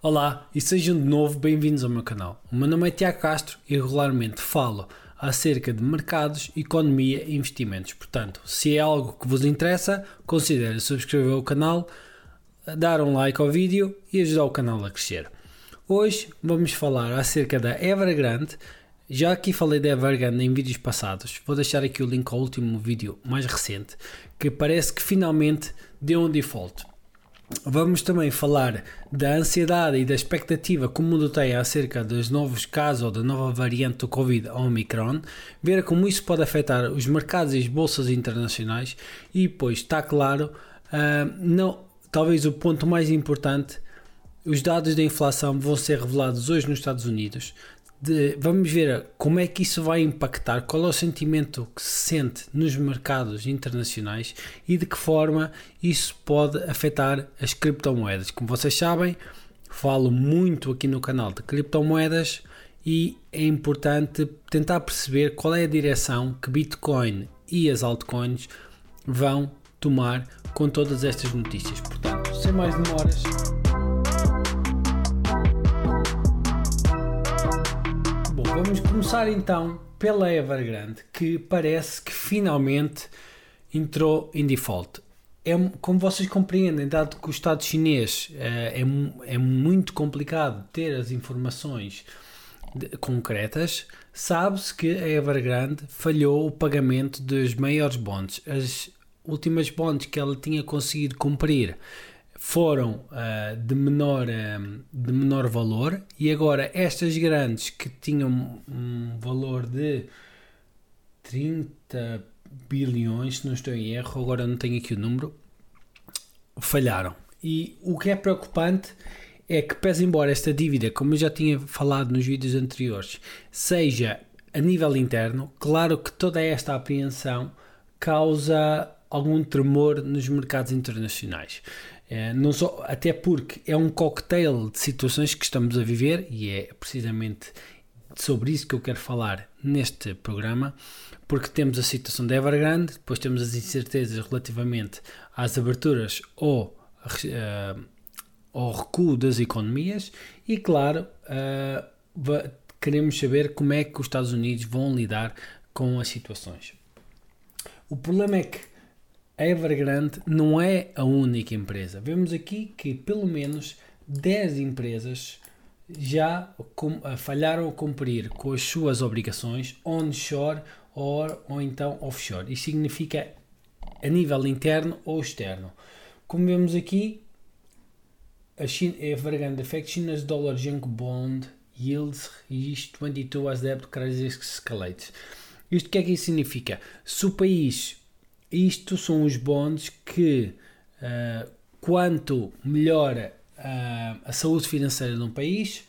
Olá e sejam de novo bem-vindos ao meu canal. O meu nome é Tiago Castro e regularmente falo acerca de mercados, economia e investimentos. Portanto, se é algo que vos interessa, considere subscrever o canal, dar um like ao vídeo e ajudar o canal a crescer. Hoje vamos falar acerca da Evergrande. Já aqui falei da Evergrande em vídeos passados, vou deixar aqui o link ao último vídeo mais recente, que parece que finalmente deu um default. Vamos também falar da ansiedade e da expectativa que o mundo tem acerca dos novos casos ou da nova variante do Covid Omicron, ver como isso pode afetar os mercados e as bolsas internacionais. E, pois, está claro, uh, não, talvez o ponto mais importante, os dados da inflação vão ser revelados hoje nos Estados Unidos, de, vamos ver como é que isso vai impactar, qual é o sentimento que se sente nos mercados internacionais e de que forma isso pode afetar as criptomoedas. Como vocês sabem, falo muito aqui no canal de criptomoedas e é importante tentar perceber qual é a direção que Bitcoin e as altcoins vão tomar com todas estas notícias. Portanto, sem mais demoras, Vamos começar então pela Evergrande, que parece que finalmente entrou em default. É, como vocês compreendem, dado que o Estado chinês é, é, é muito complicado ter as informações de, concretas, sabe-se que a Evergrande falhou o pagamento dos maiores bonds. As últimas bonds que ela tinha conseguido cumprir foram uh, de, menor, uh, de menor valor e agora estas grandes que tinham um valor de 30 bilhões, se não estou em erro, agora não tenho aqui o número, falharam. E o que é preocupante é que, pese embora esta dívida, como eu já tinha falado nos vídeos anteriores, seja a nível interno, claro que toda esta apreensão causa algum tremor nos mercados internacionais. É, não só, até porque é um cocktail de situações que estamos a viver e é precisamente sobre isso que eu quero falar neste programa, porque temos a situação da Evergrande, depois temos as incertezas relativamente às aberturas ou uh, ao recuo das economias e, claro, uh, queremos saber como é que os Estados Unidos vão lidar com as situações. O problema é que a Evergrande não é a única empresa. Vemos aqui que pelo menos 10 empresas já falharam a cumprir com as suas obrigações onshore ou, ou então offshore. Isso significa a nível interno ou externo. Como vemos aqui, a China, Evergrande affects China's dollar junk bond yields reached 22 as debt crisis escalates. Isto o que é que isso significa? Se o país isto são os bonds que, uh, quanto melhora uh, a saúde financeira de um país,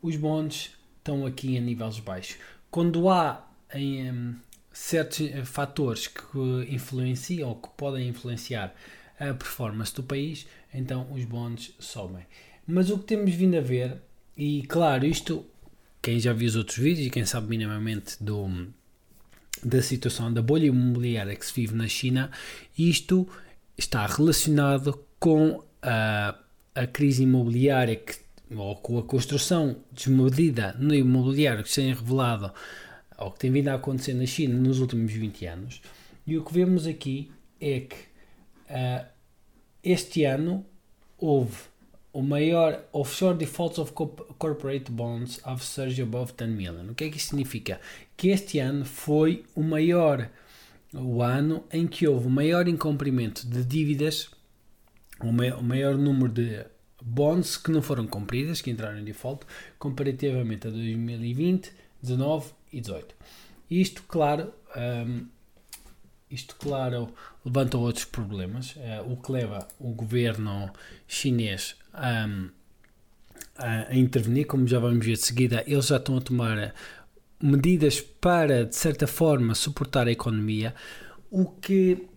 os bonds estão aqui a níveis baixos. Quando há em, um, certos eh, fatores que influenciam ou que podem influenciar a performance do país, então os bonds sobem. Mas o que temos vindo a ver, e claro, isto, quem já viu os outros vídeos e quem sabe minimamente do da situação da bolha imobiliária que se vive na China, isto está relacionado com a, a crise imobiliária que, ou com a construção desmedida no imobiliário que se tem revelado ou que tem vindo a acontecer na China nos últimos 20 anos. E o que vemos aqui é que uh, este ano houve o maior offshore defaults of corporate bonds have surged above 10 million. O que é que isso significa? Que este ano foi o maior o ano em que houve o maior incumprimento de dívidas, o maior, o maior número de bonds que não foram cumpridas, que entraram em default, comparativamente a 2020, 19 e 18. Isto, claro, um, isto, claro, levanta outros problemas, uh, o que leva o governo chinês a, a, a, intervenir, como já vamos ver de seguida, eles já estão a tomar medidas para, de certa forma, suportar a economia, o que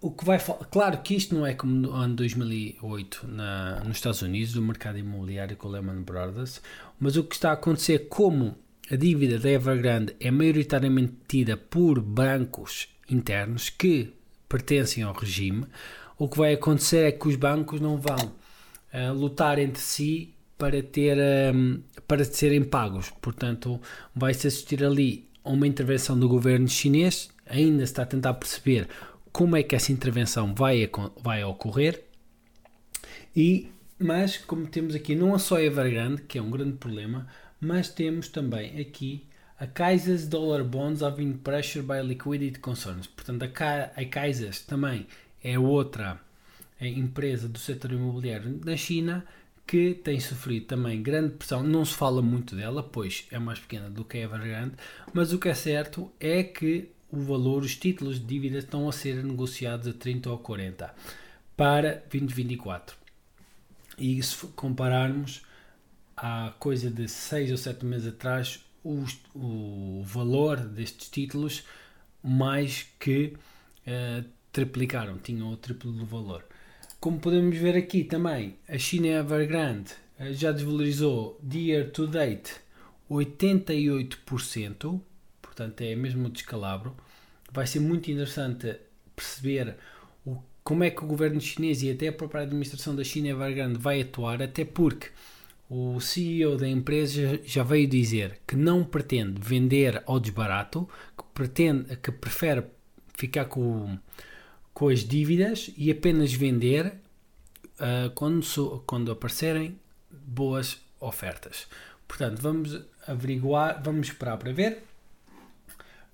o que vai claro que isto não é como no ano 2008 na, nos Estados Unidos, o mercado imobiliário com o Lehman Brothers, mas o que está a acontecer, como a dívida da Evergrande é maioritariamente tida por bancos internos que pertencem ao regime, o que vai acontecer é que os bancos não vão lutar entre si para ter um, para serem pagos. Portanto, vai-se assistir ali a uma intervenção do governo chinês. Ainda está a tentar perceber como é que essa intervenção vai, vai ocorrer. E, mas, como temos aqui não é só a Evergrande, que é um grande problema, mas temos também aqui a Kaisers Dollar Bonds having pressure by liquidity concerns. Portanto, a, a Kaisers também é outra empresa do setor imobiliário na China que tem sofrido também grande pressão. Não se fala muito dela, pois é mais pequena do que a Evergrande, mas o que é certo é que o valor, os títulos de dívida estão a ser negociados a 30 ou 40 para 2024. E se compararmos há coisa de 6 ou 7 meses atrás, o, o valor destes títulos mais que uh, triplicaram, tinham o triplo do valor. Como podemos ver aqui também, a China Evergrande uh, já desvalorizou year to date 88%, portanto é mesmo o descalabro. Vai ser muito interessante perceber o, como é que o governo chinês e até a própria administração da China Evergrande vai atuar, até porque o CEO da empresa já veio dizer que não pretende vender ao desbarato, que, pretende, que prefere ficar com, com as dívidas e apenas vender uh, quando, quando aparecerem boas ofertas. Portanto, vamos averiguar, vamos esperar para ver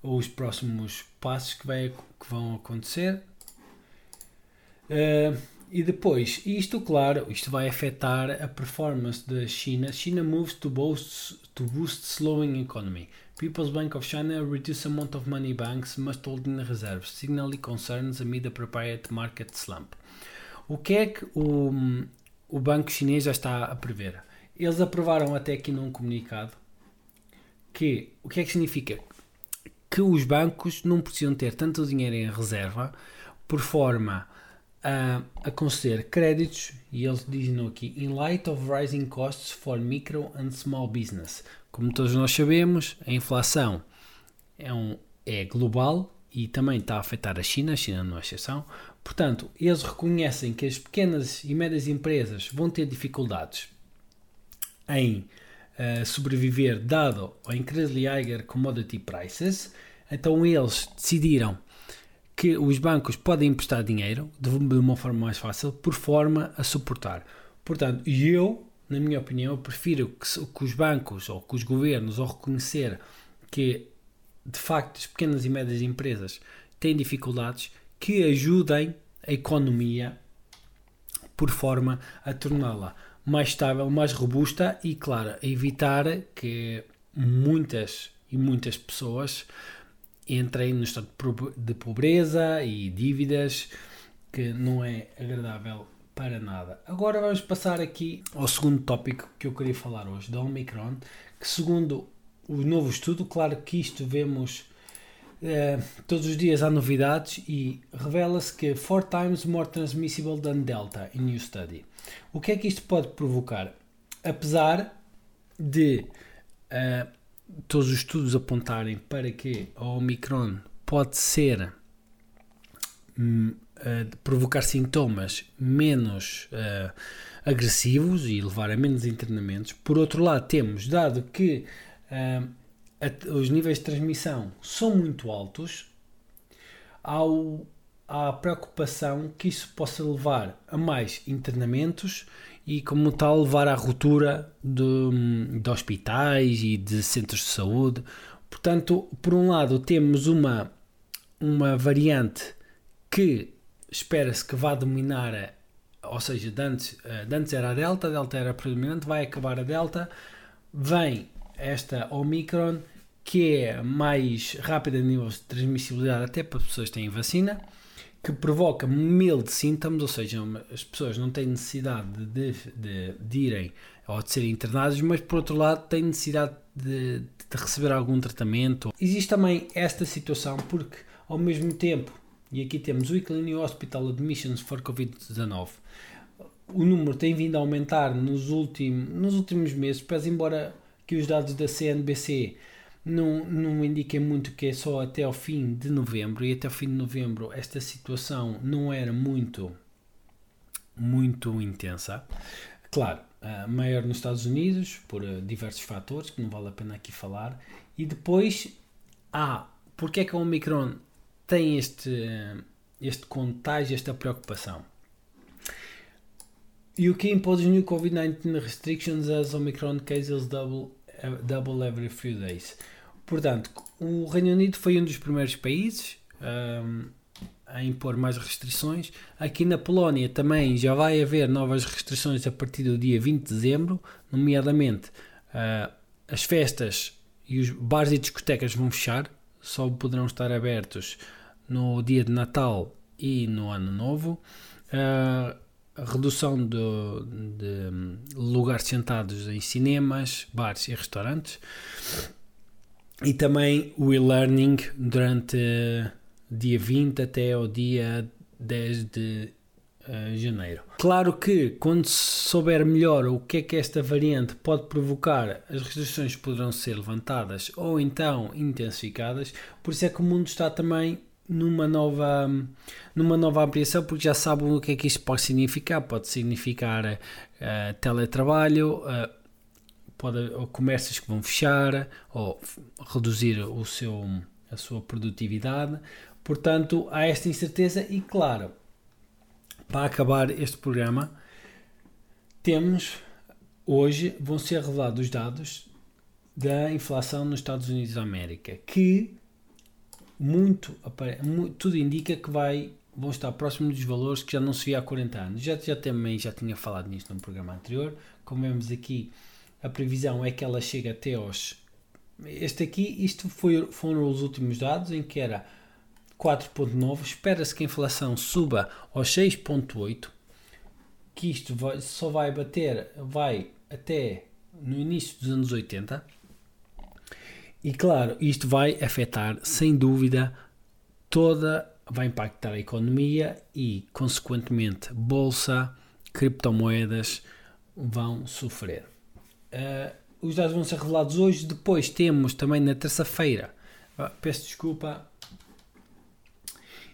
os próximos passos que, vai, que vão acontecer. Uh, e depois, isto, claro, isto vai afetar a performance da China. China moves to boost, to boost slowing economy. People's Bank of China reduce amount of money banks must hold in reserves, signaling concerns amid a proprietary market slump. O que é que o, o banco chinês já está a prever? Eles aprovaram até aqui num comunicado que o que é que significa? Que os bancos não precisam ter tanto dinheiro em reserva por forma a, a conceder créditos, e eles dizem aqui, in light of rising costs for micro and small business. Como todos nós sabemos, a inflação é, um, é global e também está a afetar a China, a China não é exceção. Portanto, eles reconhecem que as pequenas e médias empresas vão ter dificuldades em uh, sobreviver dado ao incredibly higher commodity prices, então eles decidiram que os bancos podem emprestar dinheiro de uma forma mais fácil, por forma a suportar. Portanto, eu, na minha opinião, prefiro que, que os bancos ou que os governos, ao reconhecer que de facto as pequenas e médias empresas têm dificuldades, que ajudem a economia por forma a torná-la mais estável, mais robusta e, claro, a evitar que muitas e muitas pessoas entrem no estado de pobreza e dívidas, que não é agradável para nada. Agora vamos passar aqui ao segundo tópico que eu queria falar hoje, da Omicron, que segundo o novo estudo, claro que isto vemos eh, todos os dias há novidades e revela-se que 4 times more transmissible than Delta in new study. O que é que isto pode provocar? Apesar de uh, todos os estudos apontarem para que a Omicron pode ser um, uh, provocar sintomas menos uh, agressivos e levar a menos internamentos. Por outro lado, temos dado que uh, a, os níveis de transmissão são muito altos, ao, há preocupação que isso possa levar a mais internamentos e, como tal, levar à ruptura de, de hospitais e de centros de saúde. Portanto, por um lado, temos uma, uma variante que espera-se que vá dominar, ou seja, antes, de antes era a Delta, a Delta era predominante, vai acabar a Delta, vem esta Omicron, que é mais rápida a nível de transmissibilidade até para pessoas que têm vacina, que provoca mil sintomas, ou seja, as pessoas não têm necessidade de, de, de irem ou de serem internadas, mas por outro lado têm necessidade de, de receber algum tratamento. Existe também esta situação porque ao mesmo tempo, e aqui temos o Weekly Hospital Admissions for Covid-19, o número tem vindo a aumentar nos, últimos nos últimos meses, pese embora que os dados da CNBC não, não indiquem muito que é só até ao fim de novembro e até ao fim de novembro esta situação não era muito muito intensa. Claro, maior nos Estados Unidos, por uh, diversos fatores, que não vale a pena aqui falar. E depois, ah, porque é que a Omicron tem este, este contágio, esta preocupação? UK imposes new COVID-19 restrictions as Omicron cases double, double every few days. Portanto, o Reino Unido foi um dos primeiros países um, a impor mais restrições. Aqui na Polónia também já vai haver novas restrições a partir do dia 20 de dezembro, nomeadamente uh, as festas e os bares e discotecas vão fechar, só poderão estar abertos no dia de Natal e no Ano Novo. Uh, a redução de, de lugares sentados em cinemas, bares e restaurantes. E também o e-learning durante dia 20 até ao dia 10 de uh, janeiro. Claro que quando se souber melhor o que é que esta variante pode provocar, as restrições poderão ser levantadas ou então intensificadas. Por isso é que o mundo está também numa nova, numa nova ampliação, porque já sabem o que é que isto pode significar. Pode significar uh, teletrabalho, uh, pode, ou comércios que vão fechar, ou reduzir o seu, a sua produtividade. Portanto, há esta incerteza e, claro, para acabar este programa, temos hoje vão ser revelados os dados da inflação nos Estados Unidos da América, que muito, tudo indica que vai, vão estar próximos dos valores que já não se via há 40 anos. Já, já também já tinha falado nisto no programa anterior. Como vemos aqui, a previsão é que ela chegue até aos. Este aqui, isto foi, foram os últimos dados em que era 4,9. Espera-se que a inflação suba aos 6,8. Que isto vai, só vai bater, vai até no início dos anos 80 e claro, isto vai afetar, sem dúvida, toda, vai impactar a economia e, consequentemente, bolsa, criptomoedas vão sofrer. Uh, os dados vão ser revelados hoje. Depois temos também na terça-feira. Uh, peço desculpa.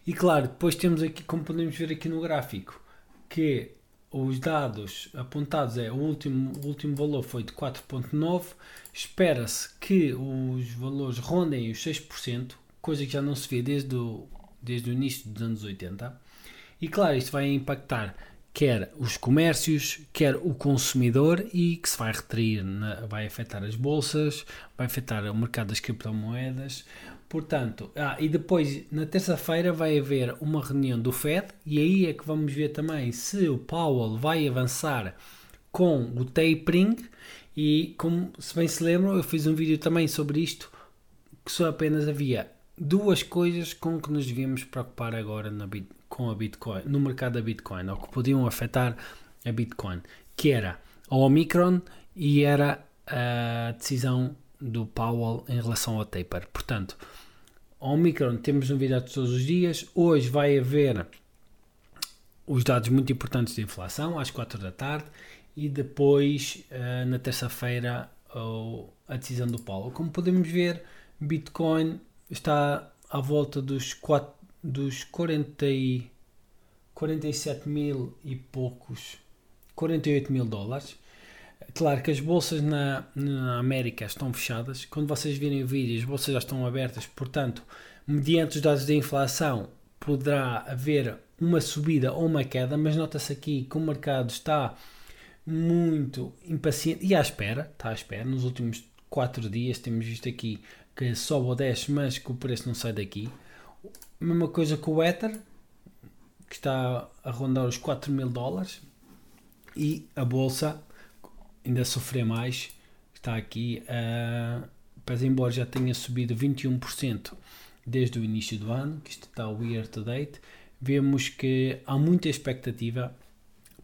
E claro, depois temos aqui, como podemos ver aqui no gráfico, que os dados apontados é o último, o último valor foi de 4.9 espera-se que os valores rondem os 6% coisa que já não se vê desde o, desde o início dos anos 80 e claro, isto vai impactar quer os comércios, quer o consumidor e que se vai retrair, na, vai afetar as bolsas, vai afetar o mercado das criptomoedas, Portanto, ah, e depois na terça-feira vai haver uma reunião do Fed e aí é que vamos ver também se o Powell vai avançar com o tapering. E como se bem se lembram, eu fiz um vídeo também sobre isto que só apenas havia duas coisas com que nos devíamos preocupar agora na, com a Bitcoin, no mercado da Bitcoin, ou que podiam afetar a Bitcoin, que era a Omicron e era a decisão do Powell em relação ao taper. Portanto, Omicron temos novidades todos os dias. Hoje vai haver os dados muito importantes de inflação às 4 da tarde e depois uh, na terça-feira a decisão do Paulo. Como podemos ver, Bitcoin está à volta dos, 4, dos 40 e, 47 mil e poucos, 48 mil dólares. Claro que as bolsas na, na América estão fechadas. Quando vocês virem o vídeo, as bolsas já estão abertas, portanto, mediante os dados de inflação, poderá haver uma subida ou uma queda, mas nota-se aqui que o mercado está muito impaciente e à espera, está à espera. Nos últimos 4 dias temos visto aqui que sobe ou desce, mas que o preço não sai daqui. Mesma coisa com o Ether, que está a rondar os 4 mil dólares, e a bolsa ainda sofrer mais, está aqui, uh, pese embora já tenha subido 21% desde o início do ano, que isto está o year to date, vemos que há muita expectativa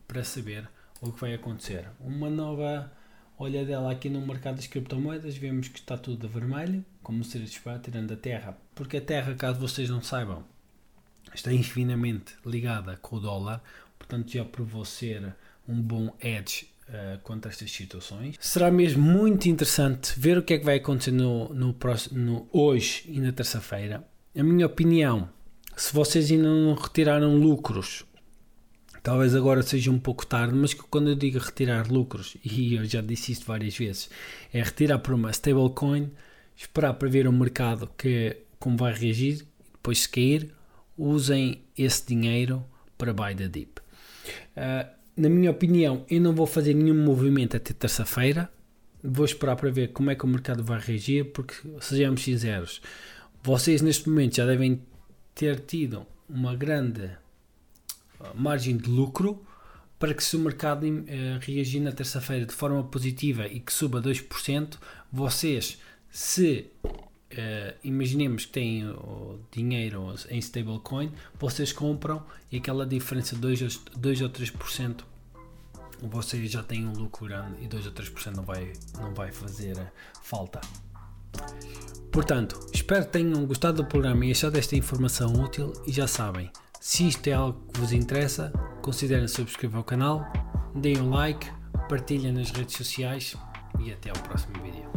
para saber o que vai acontecer. Uma nova olhadela aqui no mercado das criptomoedas, vemos que está tudo a vermelho, como seria de esperar, tirando a Terra, porque a Terra, caso vocês não saibam, está infinitamente ligada com o dólar, portanto já provou ser um bom edge uh, contra estas situações. Será mesmo muito interessante ver o que é que vai acontecer no, no, próximo, no hoje e na terça-feira. A minha opinião, se vocês ainda não retiraram lucros Talvez agora seja um pouco tarde, mas quando eu digo retirar lucros, e eu já disse isto várias vezes, é retirar por uma stablecoin, esperar para ver o mercado que, como vai reagir, depois se cair, usem esse dinheiro para buy the dip. Uh, na minha opinião, eu não vou fazer nenhum movimento até terça-feira, vou esperar para ver como é que o mercado vai reagir, porque sejamos sinceros, vocês neste momento já devem ter tido uma grande margem de lucro para que se o mercado uh, reagir na terça-feira de forma positiva e que suba 2%, vocês, se uh, imaginemos que têm dinheiro em stablecoin, vocês compram e aquela diferença de 2, 2 ou 3% vocês já têm um lucro grande e 2 ou 3% não vai, não vai fazer falta. Portanto, espero que tenham gostado do programa e achado esta informação útil e já sabem, se isto é algo que vos interessa, considerem subscrever o canal, deem um like, partilhem nas redes sociais e até ao próximo vídeo.